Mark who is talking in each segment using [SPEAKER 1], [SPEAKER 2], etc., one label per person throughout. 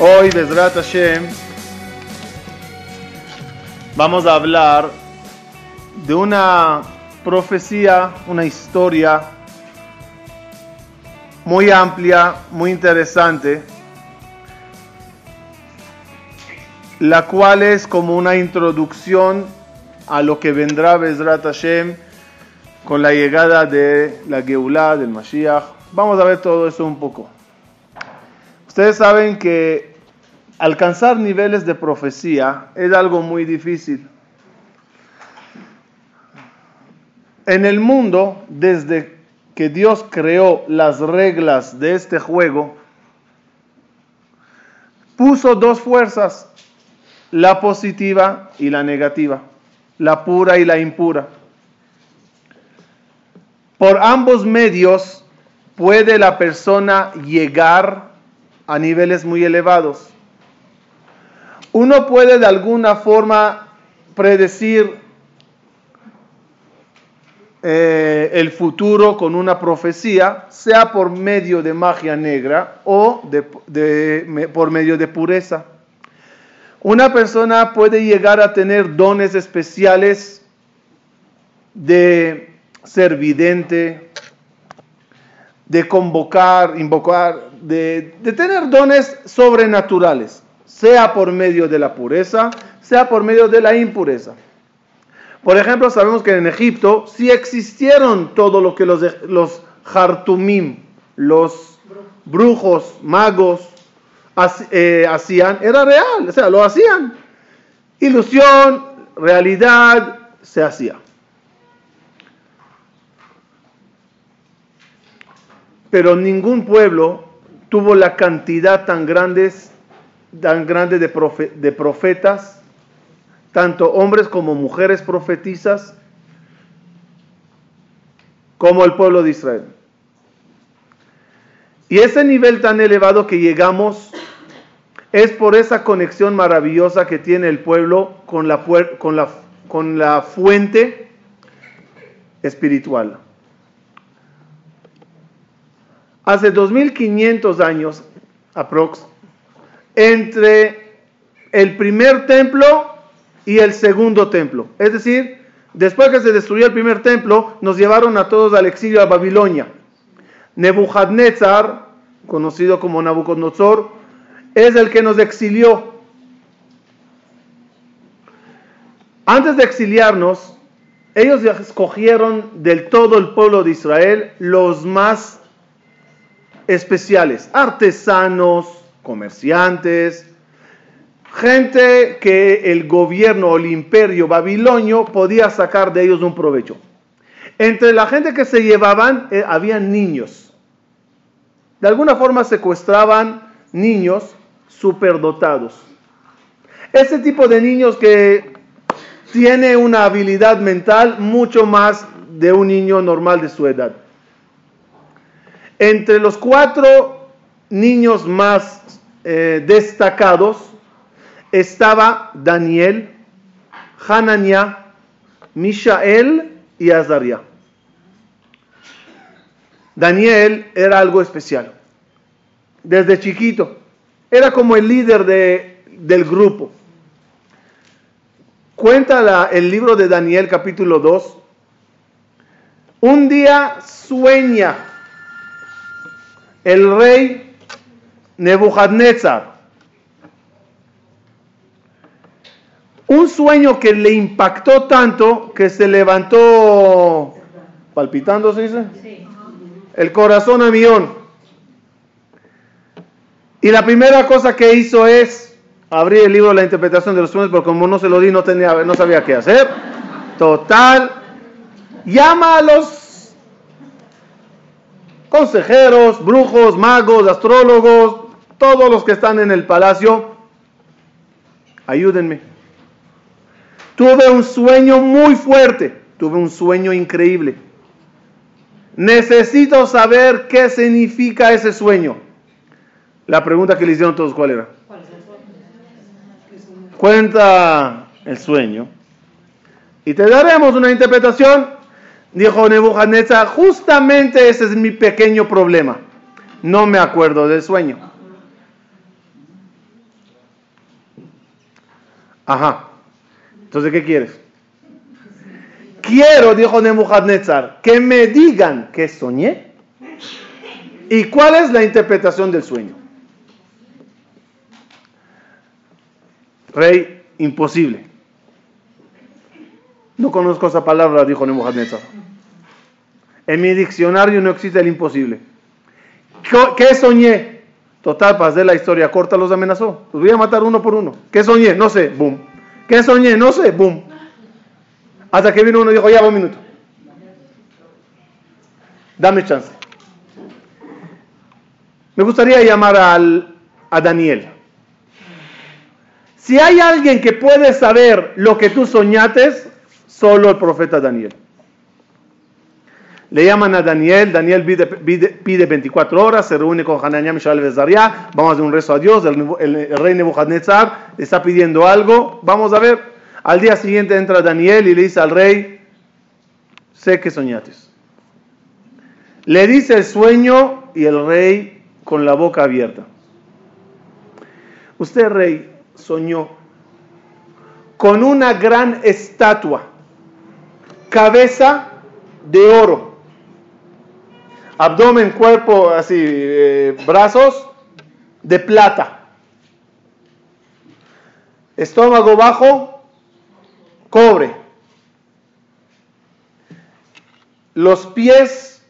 [SPEAKER 1] Hoy, Bezrat Hashem, vamos a hablar de una profecía, una historia muy amplia, muy interesante, la cual es como una introducción a lo que vendrá Bezrat Hashem con la llegada de la Geulah, del Mashiach. Vamos a ver todo eso un poco. Ustedes saben que alcanzar niveles de profecía es algo muy difícil. En el mundo, desde que Dios creó las reglas de este juego, puso dos fuerzas, la positiva y la negativa, la pura y la impura. Por ambos medios puede la persona llegar a niveles muy elevados. Uno puede de alguna forma predecir eh, el futuro con una profecía, sea por medio de magia negra o por medio de pureza. Una persona puede llegar a tener dones especiales de ser vidente, de convocar, invocar, de, tener dones sobrenaturales, sea por medio de la pureza, sea por medio de la impureza. Por ejemplo, sabemos que en Egipto sí existieron todo lo que los, los los brujos, magos, eh, hacían, era real, o sea, lo hacían. Ilusión, realidad, se hacía. Pero ningún pueblo tuvo la cantidad tan, grandes, tan grande de, de profetas, tanto hombres como mujeres profetizas, como el pueblo de Israel. Y ese nivel tan elevado que llegamos es por esa conexión maravillosa que tiene el pueblo con la, con la, con la fuente espiritual. hace 2500 años, aprox, entre el primer templo y el segundo templo. Es decir, después que se destruyó el primer templo, nos llevaron a todos al exilio a Babilonia. Nebuchadnezzar, conocido como Nabucodonosor, es el que nos exilió. Antes de exiliarnos, ellos escogieron del todo el pueblo de Israel los más especiales, artesanos, comerciantes, gente que el gobierno o el imperio babilonio podía sacar de ellos un provecho. Entre la gente que se llevaban eh, había niños. De alguna forma secuestraban niños superdotados. Ese tipo de niños que tiene una habilidad mental mucho más de un niño normal de su edad. Entre los cuatro niños más eh, destacados estaba Daniel, Hanania, Mishael y Azaria. Daniel era algo especial. Desde chiquito. Era como el líder del grupo. Cuenta el libro de Daniel capítulo 2. Un día sueña el rey Nebuchadnezzar. Un sueño que le impactó tanto que se levantó palpitando, ¿se dice? El corazón a millón. Y la primera cosa que hizo es abrir el libro de la interpretación de los sueños, porque como no se lo di, no, tenía, no sabía qué hacer. Total. Llama a los consejeros, brujos, magos, astrólogos, todos los que están en el palacio, ayúdenme. Tuve un sueño muy fuerte, tuve un sueño increíble. Necesito saber qué significa ese sueño. La pregunta que le hicieron todos, ¿cuál era? Cuenta el sueño y te daremos una interpretación Dijo Nebuchadnezzar, justamente ese es mi pequeño problema. No me acuerdo del sueño. Ajá. Entonces, ¿qué quieres? Quiero, dijo Nebuchadnezzar, que me digan que soñé y cuál es la interpretación del sueño. Rey, imposible. No conozco esa palabra, dijo Nebuchadnezzar. En mi diccionario no existe el imposible. ¿Qué soñé? Total, para hacer la historia corta, los amenazó. Los voy a matar uno por uno. ¿Qué soñé? No sé. Boom. ¿Qué soñé? No sé. Boom. Hasta que vino uno y dijo, ya, un minuto. Dame chance. Me gustaría llamar al, a Daniel. Si hay alguien que puede saber lo que tú soñates, solo el profeta Daniel. Le llaman a Daniel, Daniel pide, 24 horas, se reúne con Hananiah, Mishael Bezaria, vamos a hacer un rezo a Dios, el, rey Nebuchadnezzar está pidiendo algo, vamos a ver. Al día siguiente entra Daniel y le dice al rey, sé que soñaste. Le dice el sueño y el rey con la boca abierta. Usted, rey, soñó con una gran estatua, cabeza de oro, abdomen, cuerpo, así, eh, brazos de plata, estómago bajo, cobre, los pies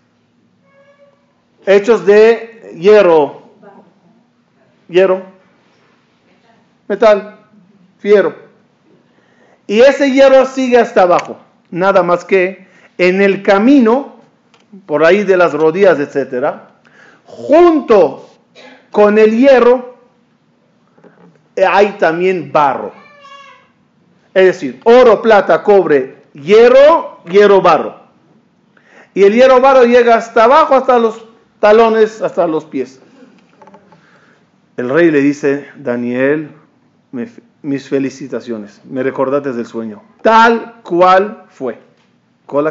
[SPEAKER 1] hechos de hierro, hierro, metal, fierro. Y ese hierro sigue hasta abajo, nada más que en el camino por ahí de las rodillas, etcétera, junto con el hierro hay también barro. Es decir, oro, plata, cobre, hierro, hierro, barro. Y el hierro barro llega hasta abajo, hasta los talones, hasta los pies. El rey le dice, Daniel, mis felicitaciones, me recordaste del sueño. Tal cual fue. Col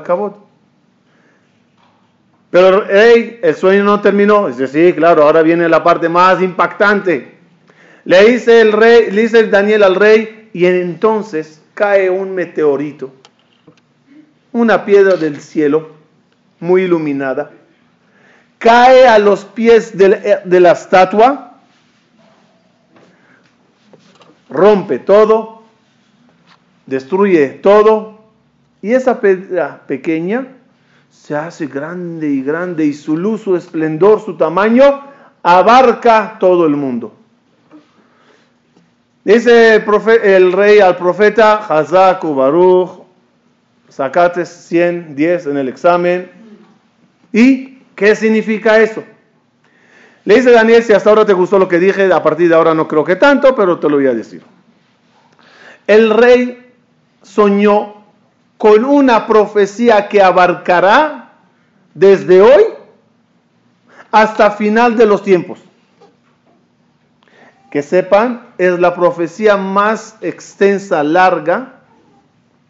[SPEAKER 1] Pero el sueño no terminó. Dice, sí, claro, ahora viene la parte más impactante. Le dice el rey, le dice Daniel al rey, y entonces cae un meteorito, una piedra del cielo, muy iluminada, cae a los pies de la estatua, rompe todo, destruye todo, y esa piedra pequeña se hace grande y grande y su luz, su esplendor, su tamaño abarca todo el mundo. Dice el, rey al profeta, Hazaku Baruch, sacate 110 en el examen. ¿Y qué significa eso? Le dice Daniel, si hasta ahora te gustó lo que dije, a partir de ahora no creo que tanto, pero te lo voy a decir. El rey soñó con una profecía que abarcará desde hoy hasta final de los tiempos. Que sepan, es la profecía más extensa, larga,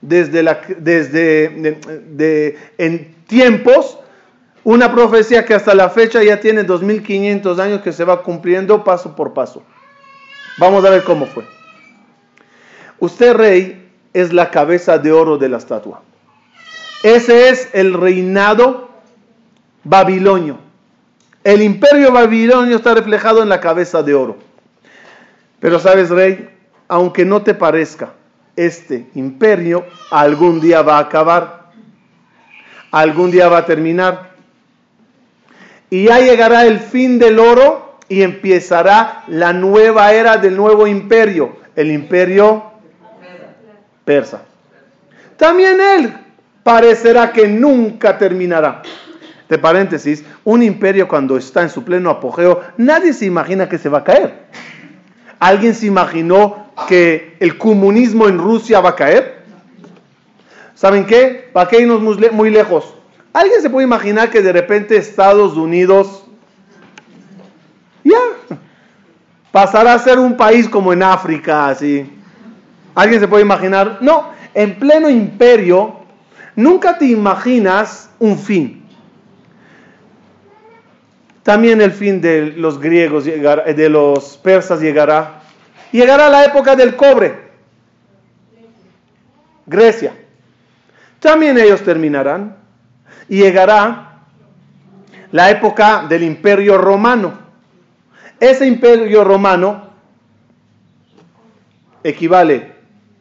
[SPEAKER 1] desde, la, desde de, en tiempos, una profecía que hasta la fecha ya tiene 2500 años que se va cumpliendo paso por paso. Vamos a ver cómo fue. Usted, rey, es la cabeza de oro de la estatua. Ese es el reinado babilonio. El imperio babilonio está reflejado en la cabeza de oro. Pero sabes, rey, aunque no te parezca, este imperio algún día va a acabar. Algún día va a terminar. Y ya llegará el fin del oro y empezará la nueva era del nuevo imperio, el imperio persa. También él parecerá que nunca terminará. De paréntesis, un imperio cuando está en su pleno apogeo, nadie se imagina que se va a caer. ¿Alguien se imaginó que el comunismo en Rusia va a caer? ¿Saben qué? ¿Para qué irnos muy lejos? ¿Alguien se puede imaginar que de repente Estados Unidos ya pasará a ser un país como en África, así? ¿Alguien se puede imaginar? No, en pleno imperio nunca te imaginas un fin. También el fin de los griegos, de los persas llegará. Llegará la época del cobre. Grecia. También ellos terminarán y llegará la época del imperio romano. Ese imperio romano equivale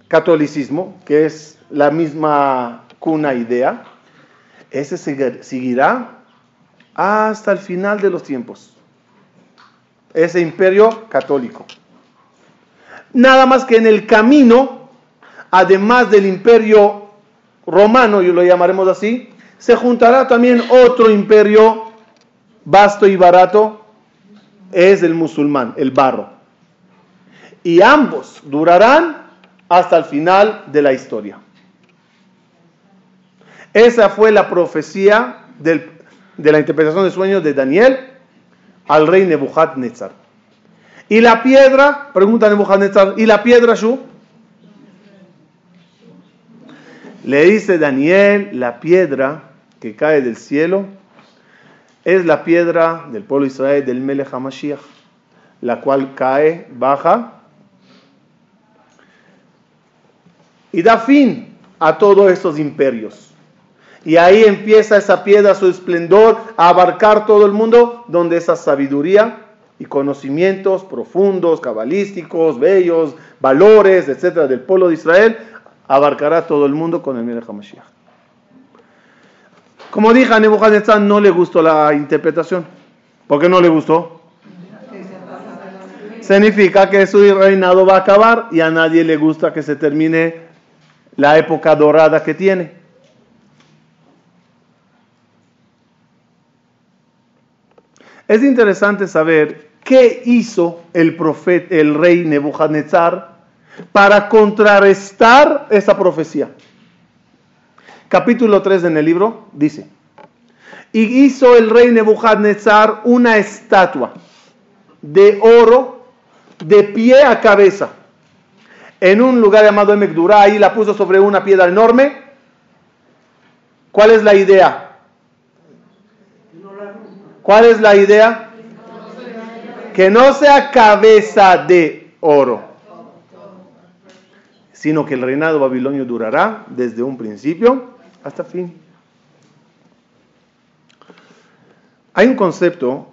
[SPEAKER 1] catolicismo, que es la misma cuna idea, ese seguirá hasta el final de los tiempos. Ese imperio católico. Nada más que en el camino, además del imperio romano, y lo llamaremos así, se juntará también otro imperio vasto y barato, es el musulmán, el barro. Y ambos durarán hasta el final de la historia. Esa fue la profecía de la interpretación de sueños de Daniel al rey Nebuchadnezzar. Y la piedra, pregunta Nebuchadnezzar, ¿y la piedra Shu? Le dice Daniel, la piedra que cae del cielo es la piedra del pueblo de Israel, del Melech HaMashiach, la cual cae, baja y da fin a todos estos imperios. Y ahí empieza esa piedra, su esplendor, a abarcar todo el mundo, donde esa sabiduría y conocimientos profundos, cabalísticos, bellos, valores, etcétera, del pueblo de Israel, abarcará todo el mundo con el Melech HaMashiach. Como dije, a Nebuchadnezzar no le gustó la interpretación. ¿Por qué no le gustó? Significa que su reinado va a acabar y a nadie le gusta que se termine la época dorada que tiene. Es interesante saber qué hizo el profeta, el rey Nebuchadnezzar para contrarrestar esa profecía. Capítulo 3 en el libro dice, y hizo el rey Nebuchadnezzar una estatua de oro de pie a cabeza en un lugar llamado Emekdura, ahí la puso sobre una piedra enorme. ¿Cuál es la idea? ¿Cuál es la idea? Que no sea cabeza de oro, sino que el reinado babilonio durará desde un principio hasta fin. Hay un concepto,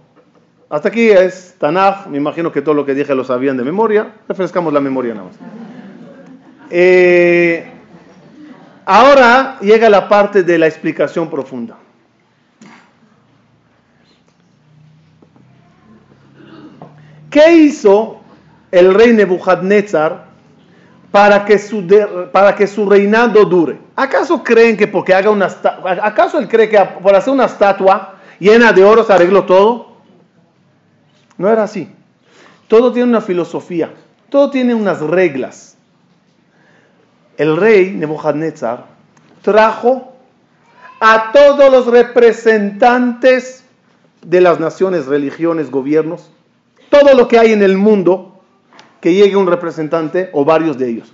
[SPEAKER 1] hasta aquí es Tanaj, me imagino que todo lo que dije lo sabían de memoria, refrescamos la memoria nada más. Eh, ahora llega la parte de la explicación profunda. ¿Qué hizo el rey Nebuchadnezzar para que su, para que su reinado dure? ¿Acaso creen que porque haga una acaso él cree que por hacer una estatua llena de oro se arregló todo? No era así. Todo tiene una filosofía, todo tiene unas reglas. El rey Nebuchadnezzar trajo a todos los representantes de las naciones, religiones, gobiernos, todo lo que hay en el mundo, que llegue un representante o varios de ellos.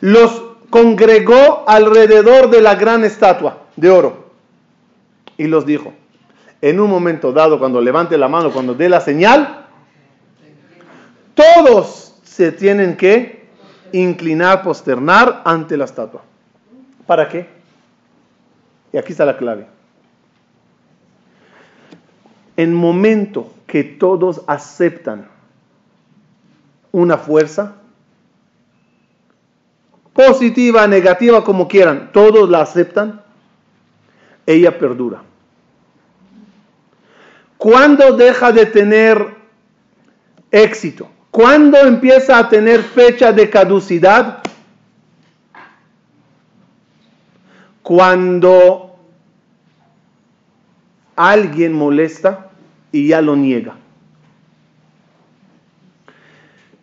[SPEAKER 1] Los congregó alrededor de la gran estatua de oro y los dijo, en un momento dado, cuando levante la mano, cuando dé la señal, todos se tienen que inclinar, posternar ante la estatua. ¿Para qué? Y aquí está la clave. En momento que todos aceptan una fuerza, positiva, negativa, como quieran, todos la aceptan, ella perdura. ¿Cuándo deja de tener éxito? ¿Cuándo empieza a tener fecha de caducidad? Cuando alguien molesta y ya lo niega.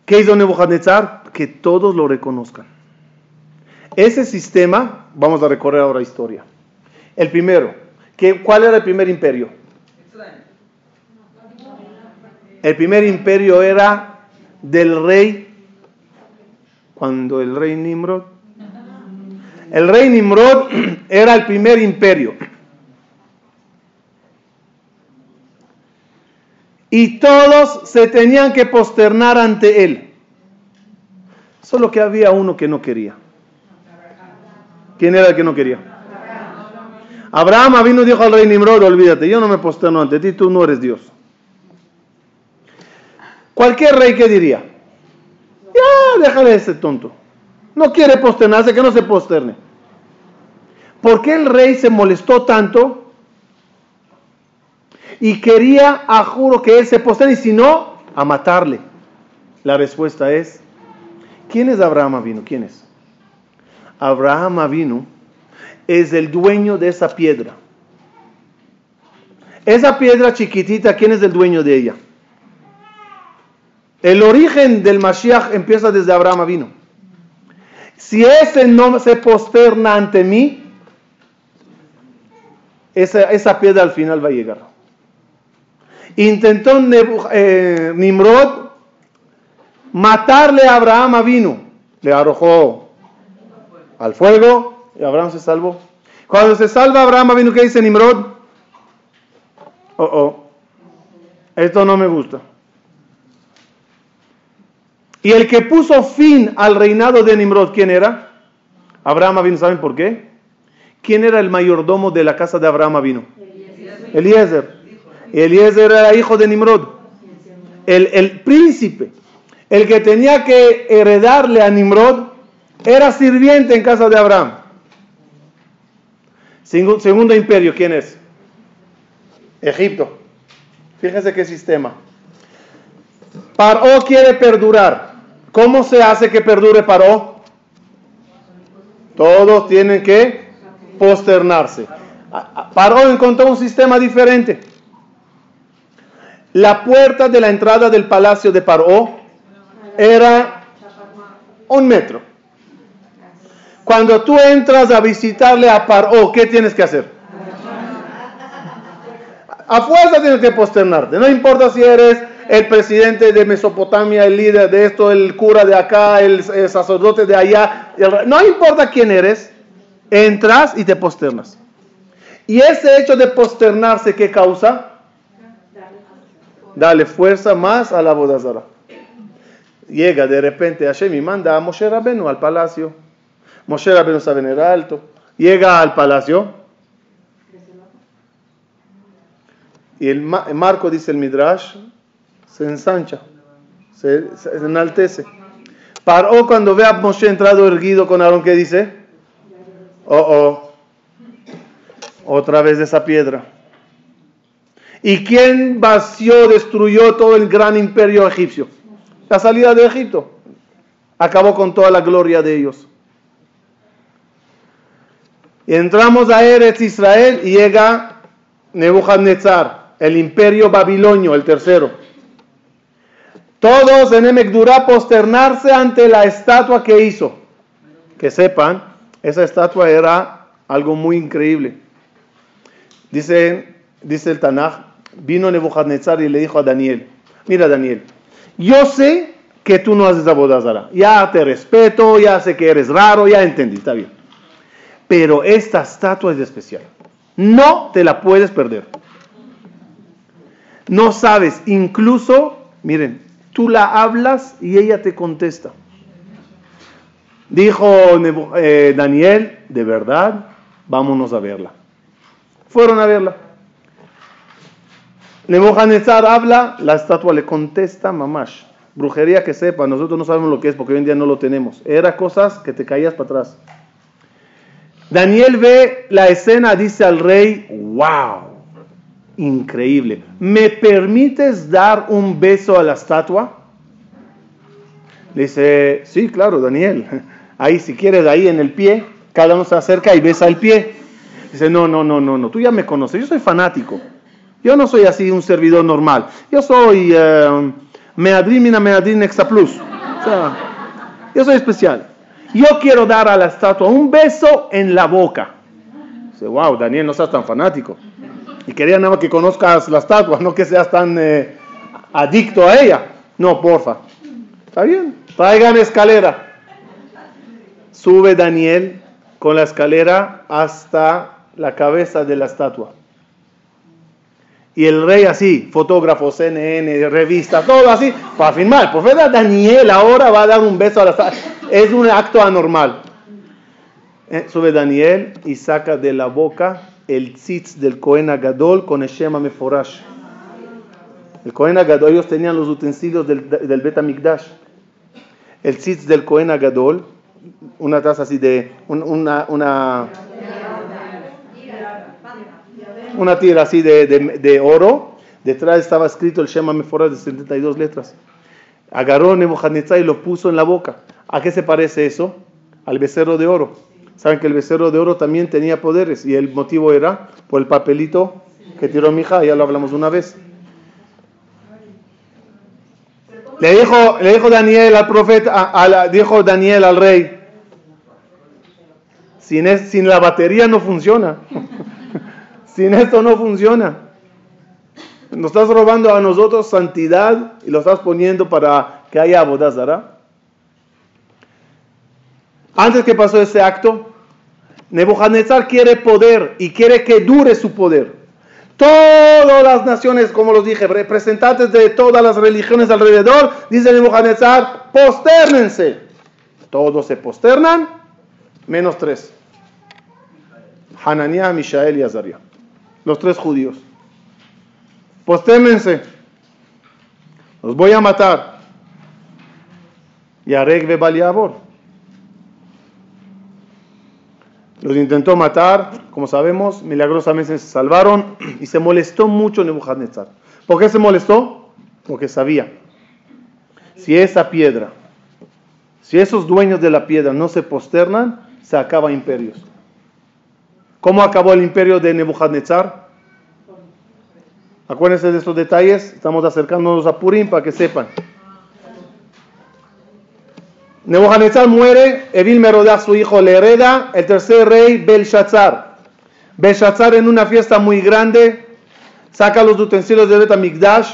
[SPEAKER 1] ¿Qué hizo Nebuchadnezzar? Que todos lo reconozcan. Ese sistema, vamos a recorrer ahora la historia. El primero, ¿cuál era el primer imperio? El primer imperio era del rey, cuando el rey Nimrod. El rey Nimrod era el primer imperio. y todos se tenían que posternar ante él. Solo que había uno que no quería. ¿Quién era el que no quería? Abraham vino y dijo al rey Nimrod, olvídate, yo no me posterno ante ti, tú no eres Dios. Cualquier rey que diría, ya déjale ese tonto. No quiere posternarse, que no se posterne. ¿Por qué el rey se molestó tanto? Y quería, a juro, que él se posterne, y si no, a matarle. La respuesta es, ¿quién es Abraham vino? ¿Quién es? Abraham vino es el dueño de esa piedra. Esa piedra chiquitita, ¿quién es el dueño de ella? El origen del Mashiach empieza desde Abraham vino. Si ese no se posterna ante mí, esa, piedra al final va a llegar. Intentó eh, Nimrod matarle a Abraham vino. Le arrojó al fuego y Abraham se salvó. Cuando se salva Abraham vino, ¿qué dice Nimrod? Oh, oh, esto no me gusta. Y el que puso fin al reinado de Nimrod, ¿quién era? Abraham vino, ¿saben por qué? ¿Quién era el mayordomo de la casa de Abraham vino? Eliezer. Eliezer era hijo de Nimrod. El, el príncipe, el que tenía que heredarle a Nimrod, era sirviente en casa de Abraham. Segundo imperio, ¿quién es? Egipto. Fíjense qué sistema. Paró quiere perdurar. ¿Cómo se hace que perdure Paró? Todos tienen que posternarse. Paró encontró un sistema diferente. La puerta de la entrada del palacio de Paró era un metro. Cuando tú entras a visitarle a Paró, ¿qué tienes que hacer? A fuerza tienes que posternarte. No importa si eres el presidente de Mesopotamia, el líder de esto, el cura de acá, el, sacerdote de allá, no importa quién eres, entras y te posternas. Y ese hecho de posternarse, ¿qué causa? Dale fuerza más a la bodazara. Llega de repente Hashem y manda a Moshe Rabenu al palacio. Moshe Rabenu estaba en el alto. Llega al palacio. Y el marco dice el Midrash, se ensancha, se, enaltece. Paró cuando ve a Moshe entrado erguido con Aarón, ¿qué dice? Oh, oh, otra vez esa piedra. ¿Y quién vació, destruyó todo el gran imperio egipcio? La salida de Egipto. Acabó con toda la gloria de ellos. Y entramos a Eretz Israel y llega Nebuchadnezzar, el imperio babilonio, el tercero. Todos en Emekdurá posternarse ante la estatua que hizo. Que sepan, esa estatua era algo muy increíble. Dice, dice el Tanaj, vino Nebuchadnezzar y le dijo a Daniel, mira Daniel, yo sé que tú no haces abodazara, ya te respeto, ya sé que eres raro, ya entendí, está bien. Pero esta estatua es especial. No te la puedes perder. No sabes, incluso, miren, Tú la hablas y ella te contesta. Dijo eh, Daniel, de verdad, vámonos a verla. Fueron a verla. Nebuchadnezzar habla, la estatua le contesta, mamash. Brujería que sepa, nosotros no sabemos lo que es porque hoy en día no lo tenemos. Era cosas que te caías para atrás. Daniel ve la escena, dice al rey, wow, increíble. ¿Me permites dar un beso a la estatua? dice, sí, claro, Daniel. Ahí, si quieres, ahí en el pie, cada uno se acerca y besa el pie. Dice, no, no, no, no, no, tú ya me conoces, yo soy fanático. Yo no soy así un servidor normal. Yo soy uh, Meadrimina Meadrin Extra Plus. O sea, yo soy especial. Yo quiero dar a la estatua un beso en la boca. Dice, wow, Daniel, no seas tan fanático. Y quería nada más que conozcas la estatua, no que seas tan eh, adicto a ella. No, porfa. Está bien, traigan escalera. Sube Daniel con la escalera hasta la cabeza de la estatua. Y el rey así, fotógrafo, CNN, revista, todo así, para firmar. Profeta Daniel ahora va a dar un beso a la estatua. Es un acto anormal. Eh, sube Daniel y saca de la boca el tzitz del Cohen Agadol con el Shema Meforash. El Cohen Agadol, ellos tenían los utensilios del, del Bet Amikdash. El tzitz del Cohen Agadol, una taza así de, una, una, una tira así de, de, oro. Detrás estaba escrito el Shema Meforash de 72 letras. Agarró Nebuchadnezzar y lo puso en la boca. ¿A qué se parece eso? Al becerro de oro. Saben que el becerro de oro también tenía poderes y el motivo era por el papelito que tiró mi hija, ya lo hablamos una vez. Le dijo, le dijo Daniel al profeta, dijo Daniel al rey, sin, sin la batería no funciona. sin esto no funciona. Nos estás robando a nosotros santidad y lo estás poniendo para que haya abodazara. Antes que pasó ese acto, Nebuchadnezzar quiere poder y quiere que dure su poder. Todas las naciones, como los dije, representantes de todas las religiones alrededor, dice Nebuchadnezzar, posternense. Todos se posternan, menos tres. Hananiah, Mishael y Azaria. Los tres judíos. Posternense. Los voy a matar. Y Areg Baliabor. Los intentó matar, como sabemos, milagrosamente se salvaron y se molestó mucho Nebuchadnezzar. ¿Por qué se molestó? Porque sabía, si esa piedra, si esos dueños de la piedra no se posternan, se acaba imperios. ¿Cómo acabó el imperio de Nebuchadnezzar? Acuérdense de estos detalles, estamos acercándonos a Purim para que sepan. Nebuchadnezzar muere, Evil Merodach, su hijo, le hereda el tercer rey Belshazzar. Belshazzar en una fiesta muy grande saca los utensilios de Betamigdash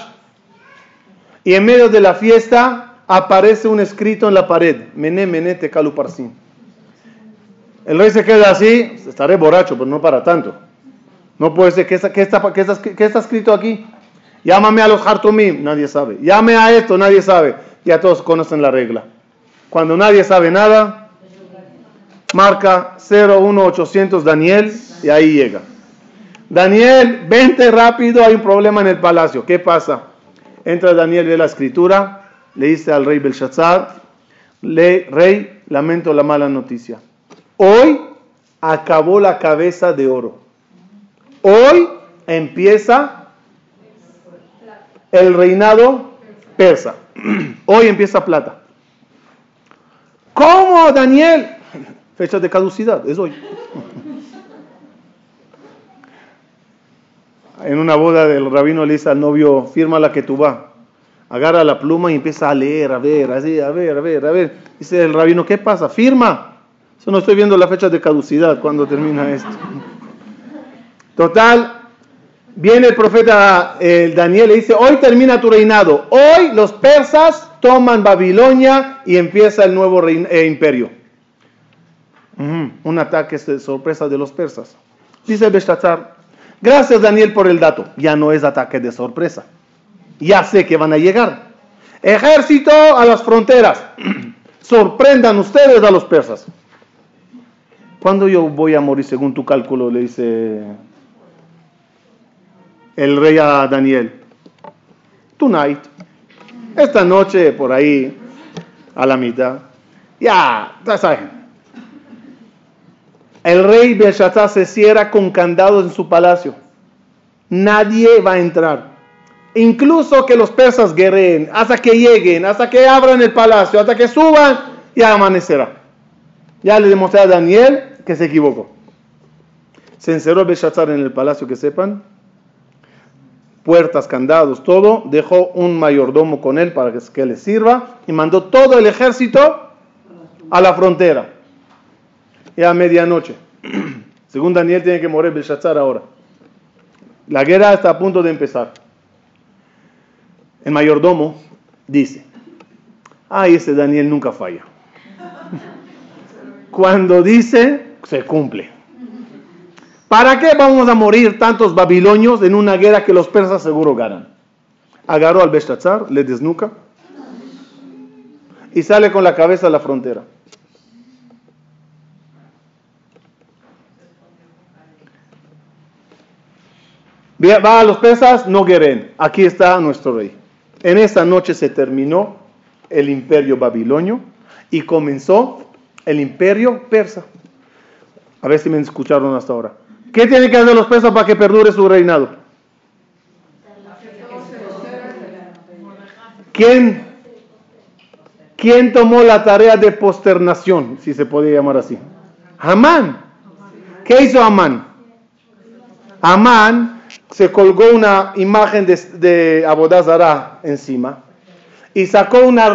[SPEAKER 1] y en medio de la fiesta aparece un escrito en la pared, Mené, Mené, Tekalu Parsim. El rey se queda así, estaré borracho, pero no para tanto. No puede ser, ¿qué está, qué está, qué está, qué está escrito aquí? Llámame a los Hartumim, nadie sabe. Llame a esto, nadie sabe. Ya todos conocen la regla. Cuando nadie sabe nada, marca 01800 Daniel y ahí llega. Daniel, vente rápido, hay un problema en el palacio. ¿Qué pasa? Entra Daniel, de la escritura, le dice al rey Belshazzar, le, rey, lamento la mala noticia. Hoy acabó la cabeza de oro. Hoy empieza el reinado persa. Hoy empieza plata. ¿Cómo, Daniel? Fecha de caducidad, es hoy. En una boda del rabino le dice al novio, firma la que tú vas. Agarra la pluma y empieza a leer, a ver, así, a ver, a ver, a ver. Dice el rabino, ¿qué pasa? Firma. Yo no estoy viendo la fecha de caducidad cuando termina esto. Total, viene el profeta el Daniel y dice, hoy termina tu reinado. Hoy los persas toman Babilonia y empieza el nuevo eh, imperio. Un ataque de sorpresa de los persas. Dice Beshtatzar, gracias Daniel por el dato. Ya no es ataque de sorpresa. Ya sé que van a llegar. Ejército a las fronteras. Sorprendan ustedes a los persas. ¿Cuándo yo voy a morir según tu cálculo? Le dice el rey a Daniel. Tonight. Esta noche, por ahí, a la mitad, ya, ya saben. El rey Belshazzar se cierra con candados en su palacio. Nadie va a entrar. Incluso que los persas guerreen hasta que lleguen, hasta que abran el palacio, hasta que suban, ya amanecerá. Ya le demostré a Daniel que se equivocó. Se encerró Belshazzar en el palacio, que sepan, puertas, candados, todo, dejó un mayordomo con él para que, le sirva y mandó todo el ejército a la frontera. Y a medianoche. Según Daniel tiene que morir Belshazzar ahora. La guerra está a punto de empezar. El mayordomo dice, ay, ese Daniel nunca falla. Cuando dice, se cumple. ¿Para qué vamos a morir tantos babilonios en una guerra que los persas seguro ganan? Agarró al Belshazzar, le desnuca y sale con la cabeza a la frontera. Va a los persas, no guerren. Aquí está nuestro rey. En esa noche se terminó el imperio babilonio y comenzó el imperio persa. A ver si me escucharon hasta ahora. ¿Qué tienen que hacer los persas para que perdure su reinado? ¿Quién, ¿Quién tomó la tarea de posternación, si se puede llamar así? Amán. ¿Qué hizo Amán? Amán se colgó una imagen de, de Abodazara encima y sacó una,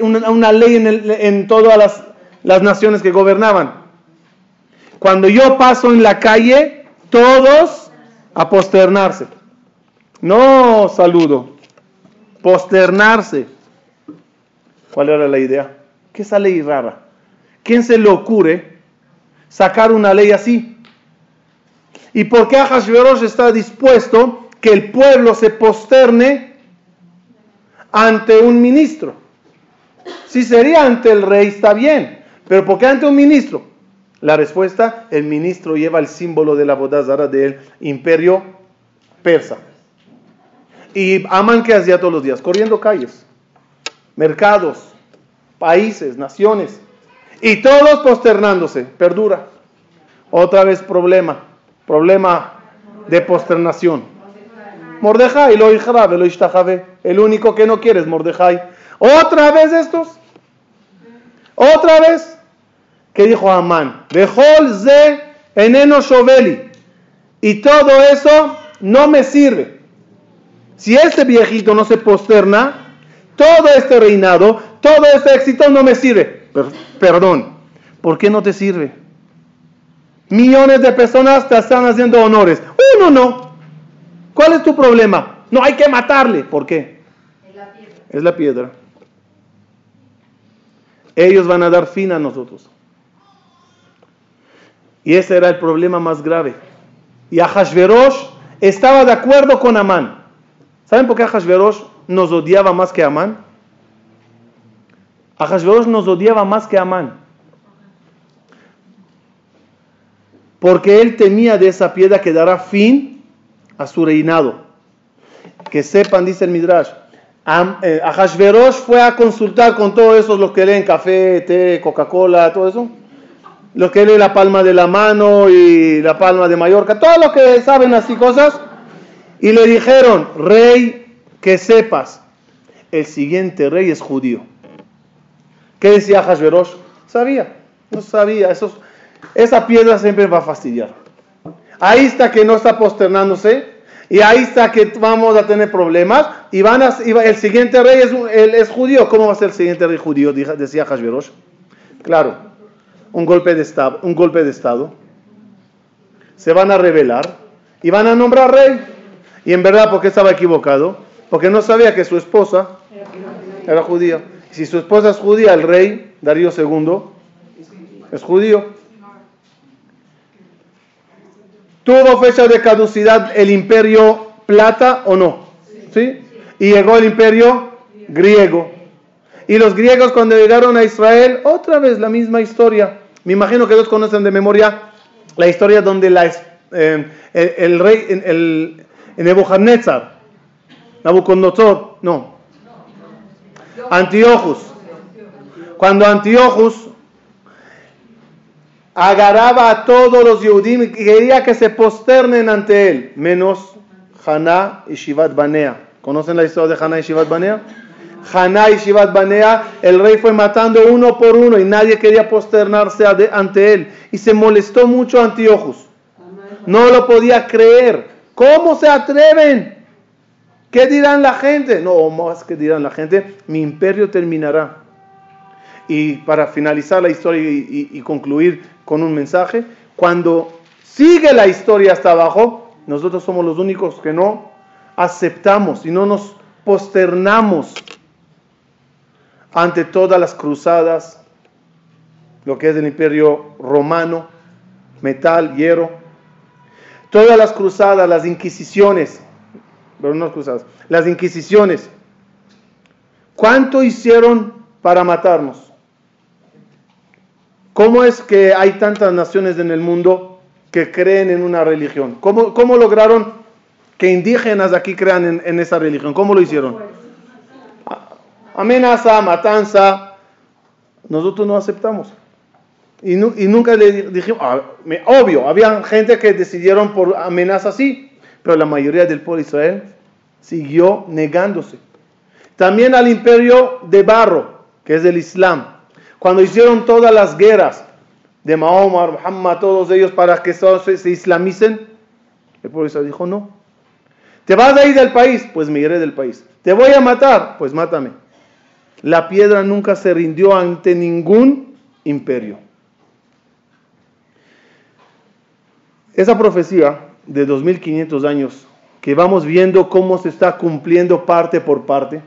[SPEAKER 1] una, ley en, todas las naciones que gobernaban. Cuando yo paso en la calle, todos a posternarse. No saludo, posternarse. ¿Cuál era la idea? ¿Qué esa ley rara? ¿Quién se le ocurre sacar una ley así? ¿Y por qué Ahashverosh está dispuesto que el pueblo se posterne ante un ministro? Si sería ante el rey, está bien, pero ¿por qué ante un ministro? La respuesta, el ministro lleva el símbolo de la bodazara del imperio persa. Y aman que hacía todos los días, corriendo calles, mercados, países, naciones, y todos posternándose, perdura. Otra vez problema problema de posternación. Mordejai, lo lo El único que no quiere es Mordejai. ¿Otra vez estos? ¿Otra vez? ¿Qué dijo Amán? Ze eneno shoveli. Y todo eso no me sirve. Si este viejito no se posterna, todo este reinado, todo este éxito no me sirve. perdón, ¿por qué no te sirve? Millones de personas te están haciendo honores. Uno no. ¿Cuál es tu problema? No hay que matarle. ¿Por qué? Es la piedra. Es la piedra. Ellos van a dar fin a nosotros. Y ese era el problema más grave. Y Ahashverosh estaba de acuerdo con Amán. ¿Saben por qué Ahashverosh nos odiaba más que Amán? Ahashverosh nos odiaba más que Amán. porque él temía de esa piedra que dará fin a su reinado. Que sepan, dice el Midrash, eh, Ahashverosh fue a consultar con todos esos los que leen café, té, Coca-Cola, todo eso. Los que leen la palma de la mano y la palma de Mallorca, todos los que saben así cosas. Y le dijeron, rey, que sepas, el siguiente rey es judío. ¿Qué decía Ahashverosh? Sabía, no sabía. Esos, esa piedra siempre va a fastidiar. Ahí está que no está posternándose y ahí está que vamos a tener problemas y van a, el siguiente rey es, es, judío. ¿Cómo va a ser el siguiente rey judío? Decía Hashverosh. Claro, un golpe de estado, un golpe de estado. Se van a revelar y van a nombrar rey. Y en verdad, porque estaba equivocado? Porque no sabía que su esposa era judía. Si su esposa es judía, el rey Darío II es judío. ¿Tuvo fecha de caducidad el imperio plata o no? ¿Sí? Y llegó el imperio griego. Y los griegos cuando llegaron a Israel, otra vez la misma historia. Me imagino que todos conocen de memoria la historia donde la, eh, el, rey, el, el, Nebuchadnezzar, Nabucodonosor, no, Antiochus. Cuando Antiochus agarraba a todos los Yehudim y quería que se posternen ante él, menos Haná y Shivat Banea. ¿Conocen la historia de Haná y Shivat Banea? Haná y Shivat Banea, el rey fue matando uno por uno y nadie quería posternarse ante él. Y se molestó mucho Antiochus. No lo podía creer. ¿Cómo se atreven? ¿Qué dirán la gente? No, más que dirán la gente, mi imperio terminará. Y para finalizar la historia y concluir, con un mensaje. Cuando sigue la historia hasta abajo, nosotros somos los únicos que no aceptamos y no nos posternamos ante todas las cruzadas, lo que es el imperio romano, metal, hierro, todas las cruzadas, las inquisiciones, pero no cruzadas, las inquisiciones, ¿cuánto hicieron para matarnos? ¿Cómo es que hay tantas naciones en el mundo que creen en una religión? ¿Cómo, cómo lograron que indígenas aquí crean en, esa religión. ¿Cómo lo hicieron? Amenaza, matanza. Nosotros no aceptamos. Y, nunca le dijimos, ah, obvio, había gente que decidieron por amenaza sí, pero la mayoría del pueblo de Israel siguió negándose. También al imperio de barro, que es el Islam. Cuando hicieron todas las guerras de Mahoma, Muhammad, todos ellos para que se, se islamicen, el pueblo de Israel dijo no. ¿Te vas a ir del país? Pues me iré del país. ¿Te voy a matar? Pues mátame. La piedra nunca se rindió ante ningún imperio. Esa profecía de 2500 años que vamos viendo cómo se está cumpliendo parte por parte,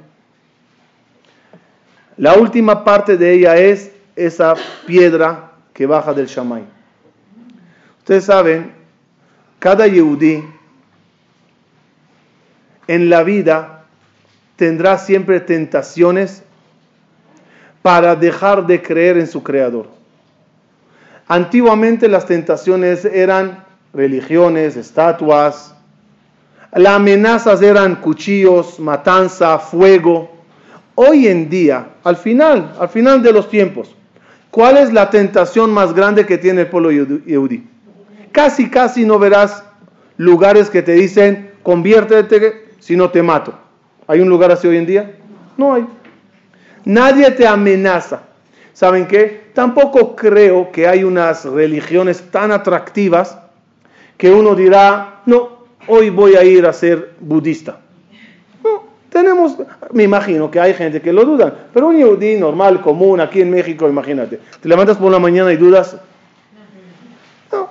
[SPEAKER 1] la última parte de ella es esa piedra que baja del Shamay. Ustedes saben, cada Yehudí en la vida tendrá siempre tentaciones para dejar de creer en su Creador. Antiguamente las tentaciones eran religiones, estatuas, las amenazas eran cuchillos, matanza, fuego. Hoy en día, al final, al final de los tiempos, ¿cuál es la tentación más grande que tiene el pueblo yehudí? Casi, casi no verás lugares que te dicen, conviértete si no te mato. ¿Hay un lugar así hoy en día? No hay. Nadie te amenaza. ¿Saben qué? Tampoco creo que hay unas religiones tan atractivas que uno dirá, no, hoy voy a ir a ser budista. No, tenemos, me imagino que hay gente que lo duda, pero un yudí normal, común, aquí en México, imagínate, te levantas por la mañana y dudas. No,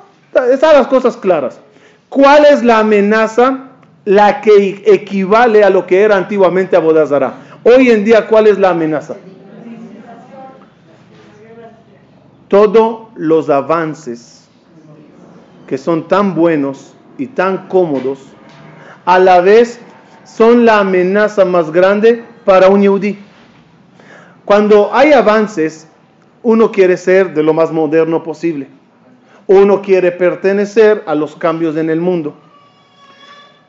[SPEAKER 1] están las cosas claras. ¿Cuál es la amenaza? La que equivale a lo que era antiguamente Abodazara. Hoy en día, ¿cuál es la amenaza? Todos los avances que son tan buenos y tan cómodos, a la vez son la amenaza más grande para un yudí. Cuando hay avances, uno quiere ser de lo más moderno posible. Uno quiere pertenecer a los cambios en el mundo.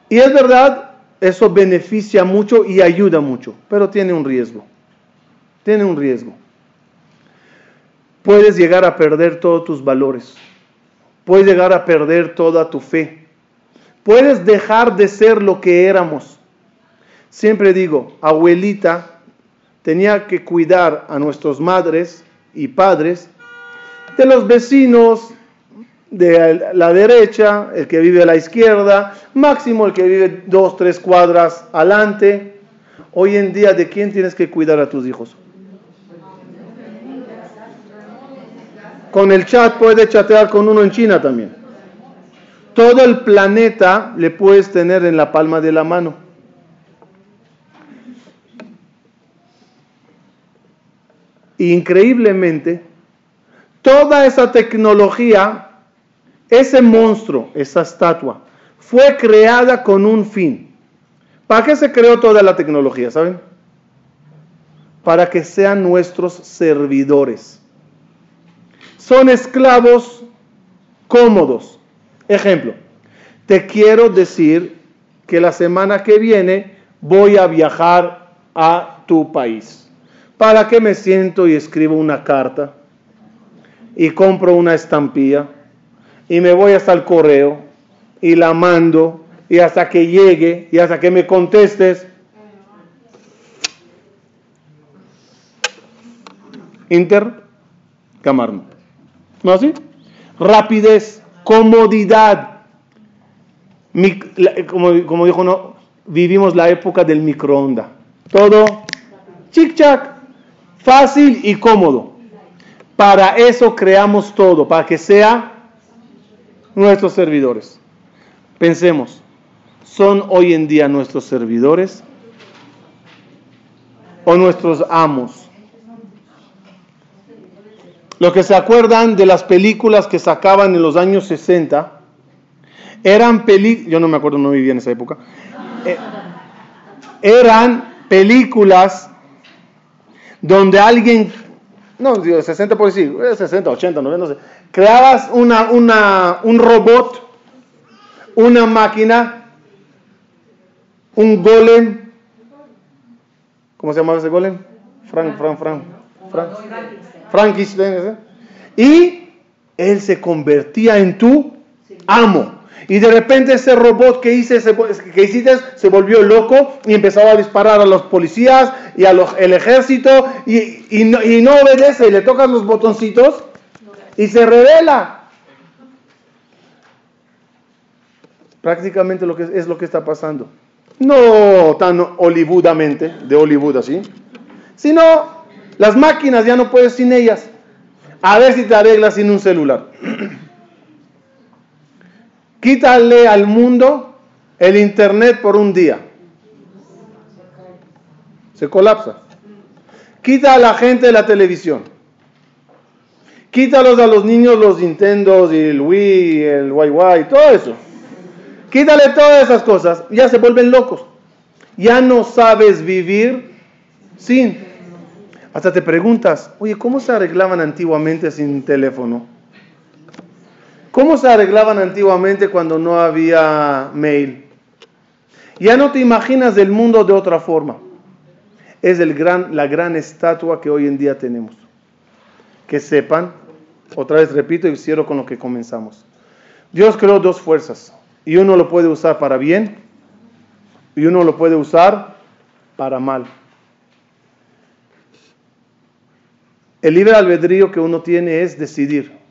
[SPEAKER 1] Y es verdad, eso beneficia mucho y ayuda mucho, pero tiene un riesgo. Tiene un riesgo. Puedes llegar a perder todos tus valores. Puedes llegar a perder toda tu fe. Puedes dejar de ser lo que éramos. Siempre digo, abuelita tenía que cuidar a nuestras madres y padres de los vecinos, de la derecha, el que vive a la izquierda, máximo el que vive dos, tres cuadras adelante. Hoy en día, ¿de quién tienes que cuidar a tus hijos? Con el chat puedes chatear con uno en China también. Todo el planeta le puedes tener en la palma de la mano. Increíblemente, toda esa tecnología ese monstruo, esa estatua, fue creada con un fin. ¿Para qué se creó toda la tecnología? ¿Saben? Para que sean nuestros servidores. Son esclavos cómodos. Ejemplo, te quiero decir que la semana que viene voy a viajar a tu país. ¿Para qué me siento y escribo una carta? Y compro una estampilla y me voy hasta el correo y la mando y hasta que llegue y hasta que me contestes. Inter, camarón. ¿No así? Rapidez, comodidad. como, como dijo, no, vivimos la época del microondas. Todo chic-chac, fácil y cómodo. Para eso creamos todo, para que sea nuestros servidores. Pensemos, ¿son hoy en día nuestros servidores o nuestros amos? Lo que se acuerdan de las películas que sacaban en los años 60, eran películas, yo no me acuerdo, no vivía en esa época, eh, eran películas donde alguien, no, digo, 60 por decir, 60, 80, 90, no sé, creabas una, un robot, una máquina un golem. ¿Cómo se llamaba ese golem? Frank, Frank, Frank. Frank. Frankenstein. ¿eh? Y él se convertía en tu amo. Y de repente ese robot que, hice, que hiciste se volvió loco y empezaba a disparar a los policías y al ejército y, y, no, y, no, obedece y le tocan los botoncitos y se revela. Prácticamente lo que es lo que está pasando. No tan Hollywoodamente, de Hollywood así, sino las máquinas ya no puedes sin ellas. A ver si te arreglas sin un celular. Quítale al mundo el internet por un día. Se colapsa. Quita a la gente de la televisión. Quítalos a los niños los Nintendo y el Wii, el YY, todo eso. Quítale todas esas cosas. Ya se vuelven locos. Ya no sabes vivir sin. Hasta te preguntas, oye, ¿cómo se arreglaban antiguamente sin teléfono? ¿Cómo se arreglaban antiguamente cuando no había mail? Ya no te imaginas el mundo de otra forma. Es el gran, la gran estatua que hoy en día tenemos. Que sepan, otra vez repito y cierro con lo que comenzamos. Dios creó dos fuerzas y uno lo puede usar para bien y uno lo puede usar para mal. El libre albedrío que uno tiene es decidir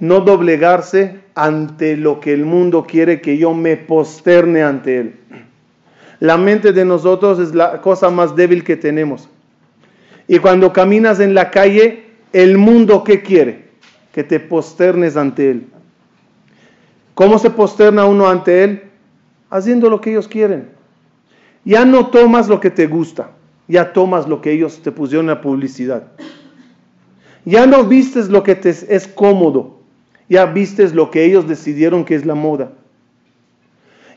[SPEAKER 1] no doblegarse ante lo que el mundo quiere que yo me posterne ante él. La mente de nosotros es la cosa más débil que tenemos. Y cuando caminas en la calle, el mundo ¿qué quiere? Que te posternes ante él. ¿Cómo se posterna uno ante él? Haciendo lo que ellos quieren. Ya no tomas lo que te gusta, ya tomas lo que ellos te pusieron en la publicidad. Ya no vistes lo que te es cómodo, ya vistes lo que ellos decidieron que es la moda.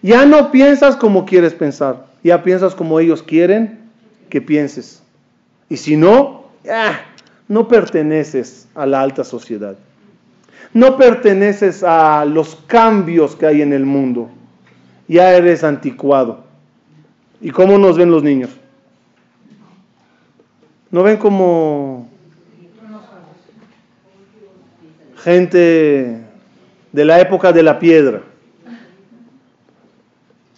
[SPEAKER 1] Ya no piensas como quieres pensar, ya piensas como ellos quieren que pienses. Y si no, no perteneces a la alta sociedad. No perteneces a los cambios que hay en el mundo. Ya eres anticuado. ¿Y cómo nos ven los niños? ¿No ven como gente de la época de la piedra.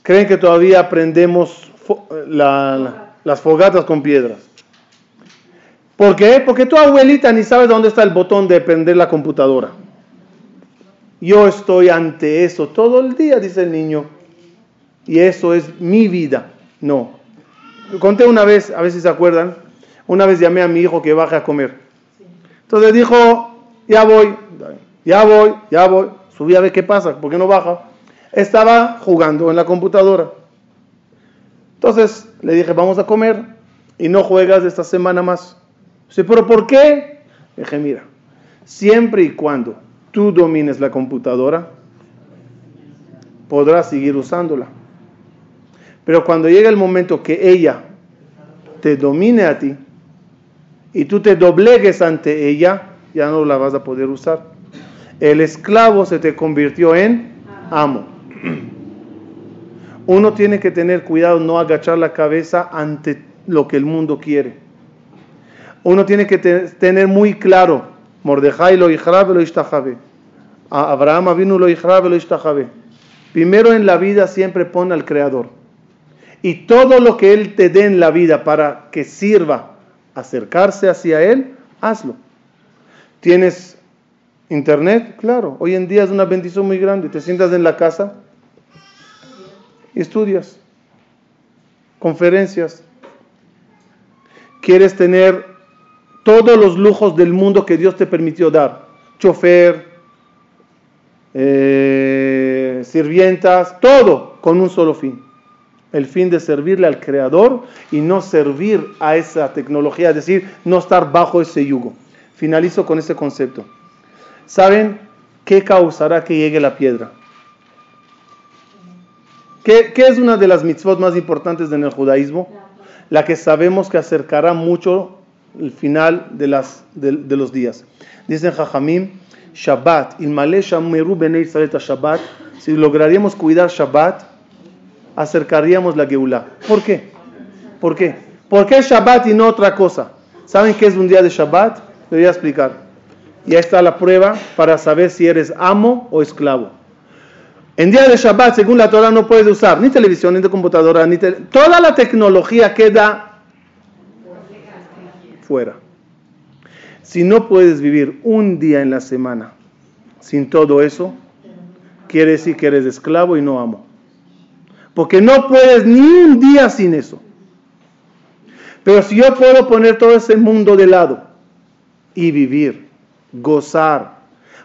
[SPEAKER 1] Creen que todavía aprendemos las fogatas con piedras. ¿Por qué? Porque tu abuelita ni sabe dónde está el botón de prender la computadora. Yo estoy ante eso todo el día, dice el niño. Y eso es mi vida. No. Conté una vez, a ver si se acuerdan, una vez llamé a mi hijo que baje a comer. Entonces dijo, ya voy, ya voy, ya voy. Subí a ver qué pasa, ¿por qué no baja? Estaba jugando en la computadora. Entonces le dije, vamos a comer y no juegas esta semana más. Pero ¿por qué? Dije, mira, siempre y cuando tú domines la computadora, podrás seguir usándola. Pero cuando llegue el momento que ella te domine a ti y tú te doblegues ante ella, ya no la vas a poder usar. El esclavo se te convirtió en amo. Uno tiene que tener cuidado, no agachar la cabeza ante lo que el mundo quiere. Uno tiene que tener muy claro, Mordejai lo lo ishtajabe. Abraham vino lo lo. Primero en la vida siempre pone al Creador. Y todo lo que Él te dé en la vida para que sirva acercarse hacia Él, hazlo. ¿Tienes internet? Claro, hoy en día es una bendición muy grande. Te sientas en la casa estudias, conferencias. Quieres tener todos los lujos del mundo que Dios te permitió dar. Chofer, eh, sirvientas, todo con un solo fin. El fin de servirle al Creador y no servir a esa tecnología, es decir, no estar bajo ese yugo. Finalizo con este concepto. ¿Saben qué causará que llegue la piedra? ¿Qué, es una de las mitzvot más importantes en el judaísmo? La que sabemos que acercará mucho el final de, las, de, los días. Dicen Jajamim, Shabbat, Shabbat, si lograríamos cuidar Shabbat, acercaríamos la Geulah. ¿Por qué? ¿Por qué? ¿Por qué Shabbat y no otra cosa? ¿Saben qué es un día de Shabbat? Le voy a explicar. Y ahí está la prueba para saber si eres amo o esclavo. En día de Shabbat, según la Torah, no puedes usar ni televisión, ni computadora, ni toda la tecnología queda Si no puedes vivir un día en la semana sin todo eso, quiere decir que eres esclavo y no amo. Porque no puedes ni un día sin eso. Pero si yo puedo poner todo ese mundo de lado y vivir, gozar,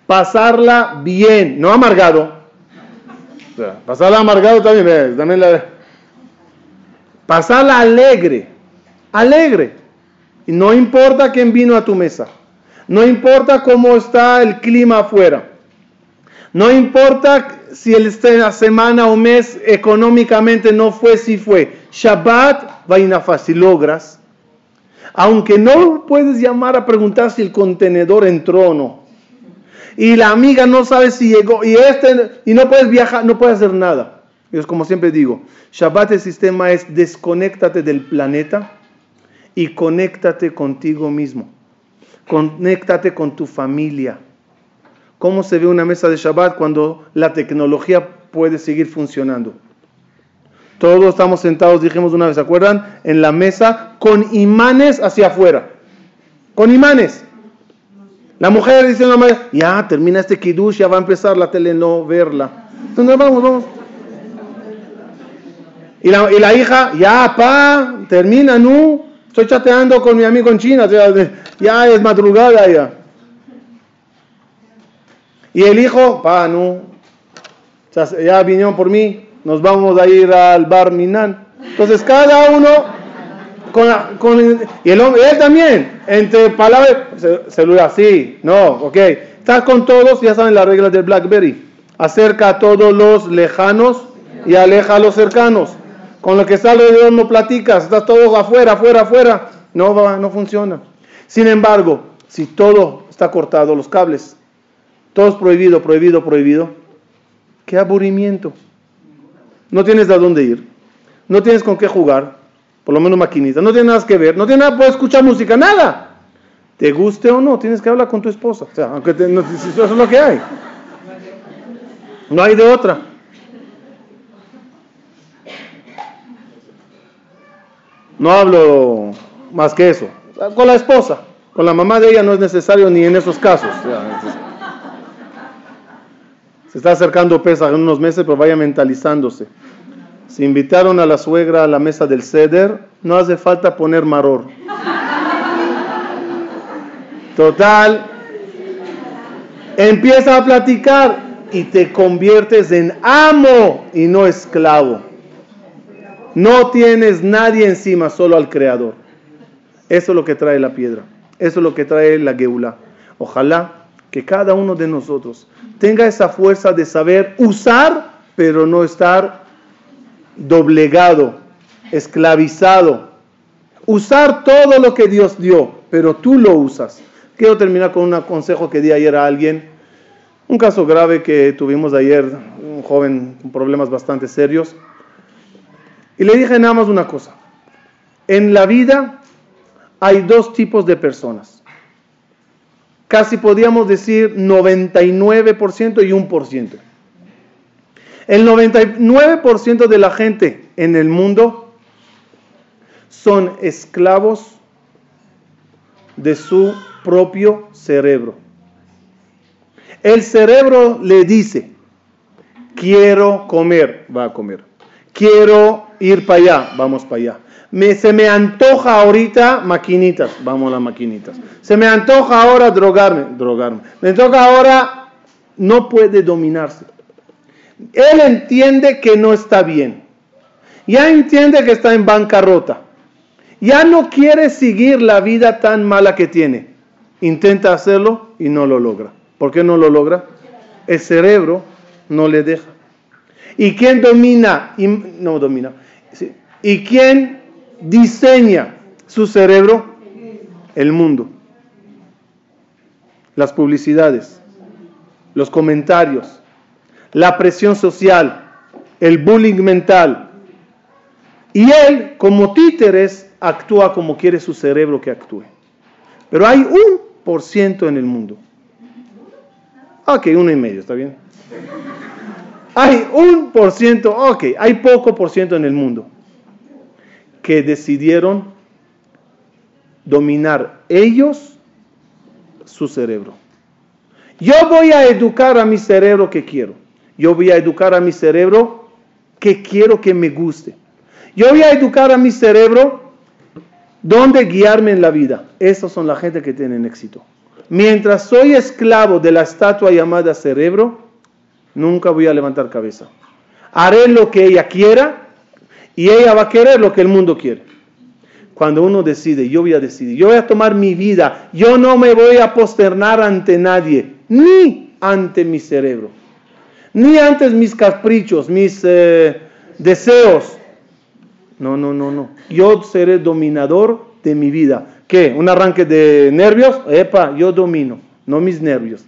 [SPEAKER 1] pasarla bien, no amargado. pasarla amargado también, también la, pasarla alegre, alegre. Y no importa quién vino a tu mesa. No importa cómo está el clima afuera. No importa si la semana o mes económicamente no fue, si fue. Shabbat, vaina si logras. Aunque no puedes llamar a preguntar si el contenedor entró o no. Y la amiga no sabe si llegó. Y, este, y no puedes viajar, no puedes hacer nada. Es como siempre digo, Shabbat el sistema es desconéctate del planeta y conéctate contigo mismo. Conéctate con tu familia. ¿Cómo se ve una mesa de Shabbat cuando la tecnología puede seguir funcionando? Todos estamos sentados, dijimos una vez, ¿se acuerdan? En la mesa con imanes hacia afuera. Con imanes. La mujer dice a la madre, ya termina este kiddush, ya va a empezar la telenovela. Entonces vamos, vamos. Y la, y la hija, ya, pa, termina, no. Estoy chateando con mi amigo en China, ya es madrugada ya. Y el hijo, pa, no, ya vinieron por mí, nos vamos a ir al bar Minan. Entonces cada uno, con, y el hombre, él también, entre palabras, celular, sí, no, ok. Estás con todos, ya saben las reglas del Blackberry. Acerca a todos los lejanos y aleja a los cercanos. Con lo que sale de no platicas, estás todo afuera, afuera, afuera. No va, no funciona. Sin embargo, si todo está cortado, los cables, todo es prohibido, prohibido, prohibido, qué aburrimiento. No tienes a dónde ir, no tienes con qué jugar, por lo menos maquinita, no tienes nada que ver, no tienes nada, puedes escuchar música, nada. Te guste o no, tienes que hablar con tu esposa. O sea, aunque eso es lo que hay. No hay de otra. No hablo más que eso. Con la esposa. Con la mamá de ella no es necesario ni en esos casos. Se está acercando pesa en unos meses, pero vaya mentalizándose. Si invitaron a la suegra a la mesa del ceder, no hace falta poner maror. Total, empieza a platicar y te conviertes en amo y no esclavo. No tienes nadie encima, solo al Creador. Eso es lo que trae la piedra. Eso es lo que trae la geula. Ojalá que cada uno de nosotros tenga esa fuerza de saber usar, pero no estar doblegado, esclavizado. Usar todo lo que Dios dio, pero tú lo usas. Quiero terminar con un consejo que di ayer a alguien. Un caso grave que tuvimos ayer, un joven con problemas bastante serios. Y le dije nada más una cosa. En la vida hay dos tipos de personas. Casi podríamos decir 99% y 1%. El 99% de la gente en el mundo son esclavos de su propio cerebro. El cerebro le dice, quiero comer, va a comer. Quiero ir para allá, vamos para allá. Me, se me antoja ahorita maquinitas, vamos a las maquinitas. Se me antoja ahora drogarme, drogarme. Me toca ahora, no puede dominarse. Él entiende que no está bien. Ya entiende que está en bancarrota. Ya no quiere seguir la vida tan mala que tiene. Intenta hacerlo y no lo logra. ¿Por qué no lo logra? El cerebro no le deja. ¿Y quién domina? No domina. ¿Y quién diseña su cerebro? El mundo. Las publicidades, los comentarios, la presión social, el bullying mental, Y él, como títeres, actúa como quiere su cerebro que actúe. Pero hay un por ciento en el mundo. Ok, uno y medio, ¿está bien? Hay un por ciento, ok, hay poco por ciento en el mundo que decidieron dominar ellos su cerebro. Yo voy a educar a mi cerebro que quiero. Yo voy a educar a mi cerebro que quiero que me guste. Yo voy a educar a mi cerebro dónde guiarme en la vida. Esos son la gente que tienen éxito. Mientras soy esclavo de la estatua llamada cerebro, nunca voy a levantar cabeza. Haré lo que ella quiera y ella va a querer lo que el mundo quiere. Cuando uno decide, yo voy a decidir, yo voy a tomar mi vida, yo no me voy a posternar ante nadie, ni ante mi cerebro, ni ante mis caprichos, mis eh, deseos. No, no, no, no. Yo seré dominador de mi vida. ¿Qué? ¿Un arranque de nervios? Epa, yo domino, no mis nervios.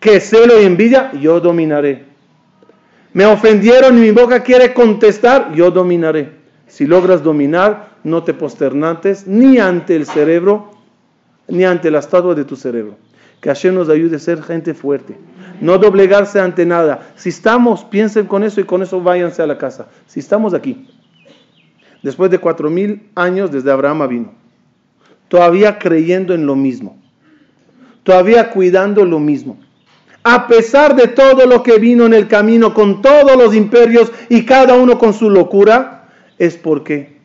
[SPEAKER 1] ¿Qué? ¿Celo y envidia? Yo dominaré. Me ofendieron y mi boca quiere contestar, yo dominaré. Si logras dominar, no te posternantes ni ante el cerebro, ni ante la estatua de tu cerebro. Que Hashem nos ayude a ser gente fuerte. No doblegarse ante nada. Si estamos, piensen con eso y con eso váyanse a la casa. Si estamos aquí, después de cuatro mil años desde Abraham vino, todavía creyendo en lo mismo, todavía cuidando lo mismo, a pesar de todo lo que vino en el camino con todos los imperios y cada uno con su locura, es porque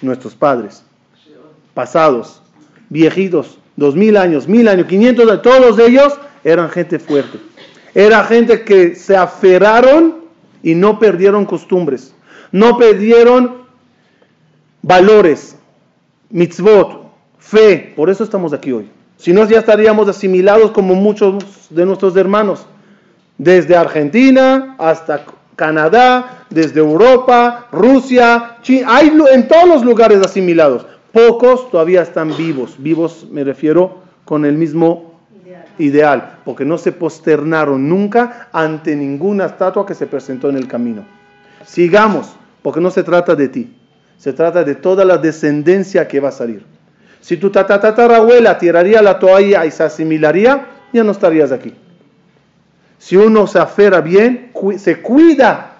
[SPEAKER 1] nuestros padres, pasados, viejitos, dos mil años, mil años, quinientos todos ellos eran gente fuerte. Era gente que se aferraron y no perdieron costumbres, no perdieron valores, mitzvot, fe. Por eso estamos aquí hoy. Si no, ya estaríamos asimilados como muchos de nuestros hermanos, desde Argentina hasta Canadá, desde Europa, Rusia, China, hay en todos los lugares asimilados. Pocos todavía están vivos, vivos me refiero con el mismo ideal, ideal porque no se posternaron nunca ante ninguna estatua que se presentó en el camino. Sigamos, porque no se trata de ti, se trata de toda la descendencia que va a salir. Si tu tatarabuela tiraría la toalla y se asimilaría, ya no estarías aquí. Si uno se afera bien, se cuida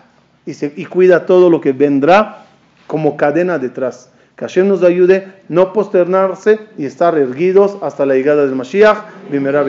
[SPEAKER 1] y, cuida todo lo que vendrá como cadena detrás. Que Hashem nos ayude no posternarse y estar erguidos hasta la llegada del Mashiach. Bimera.